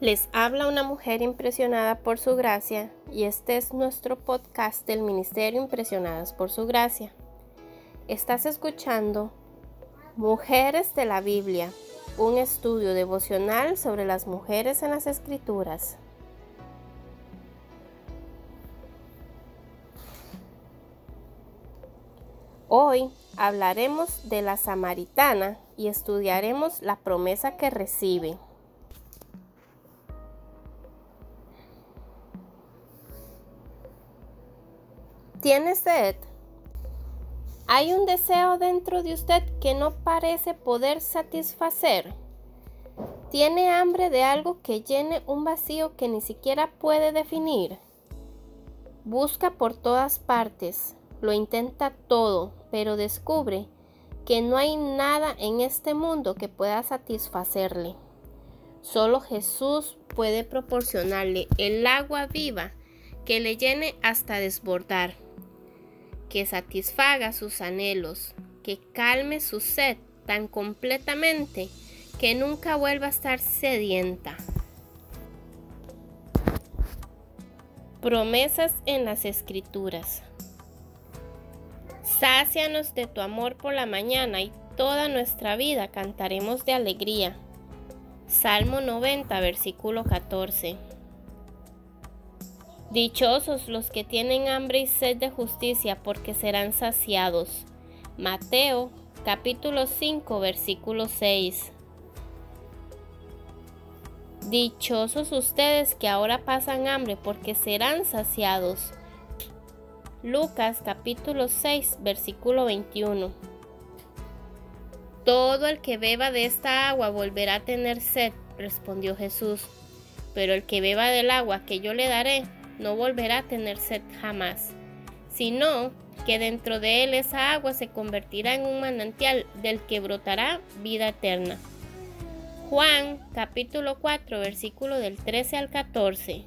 Les habla una mujer impresionada por su gracia y este es nuestro podcast del Ministerio Impresionadas por su gracia. Estás escuchando Mujeres de la Biblia, un estudio devocional sobre las mujeres en las escrituras. Hoy hablaremos de la samaritana y estudiaremos la promesa que recibe. ¿Tiene sed? ¿Hay un deseo dentro de usted que no parece poder satisfacer? ¿Tiene hambre de algo que llene un vacío que ni siquiera puede definir? Busca por todas partes, lo intenta todo, pero descubre que no hay nada en este mundo que pueda satisfacerle. Solo Jesús puede proporcionarle el agua viva que le llene hasta desbordar que satisfaga sus anhelos, que calme su sed tan completamente que nunca vuelva a estar sedienta. Promesas en las Escrituras. Sácianos de tu amor por la mañana y toda nuestra vida cantaremos de alegría. Salmo 90, versículo 14. Dichosos los que tienen hambre y sed de justicia, porque serán saciados. Mateo capítulo 5 versículo 6. Dichosos ustedes que ahora pasan hambre, porque serán saciados. Lucas capítulo 6 versículo 21. Todo el que beba de esta agua volverá a tener sed, respondió Jesús, pero el que beba del agua que yo le daré no volverá a tener sed jamás, sino que dentro de él esa agua se convertirá en un manantial del que brotará vida eterna. Juan capítulo 4 versículo del 13 al 14.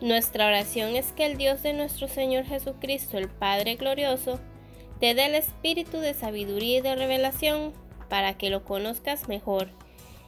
Nuestra oración es que el Dios de nuestro Señor Jesucristo, el Padre glorioso, te dé el espíritu de sabiduría y de revelación para que lo conozcas mejor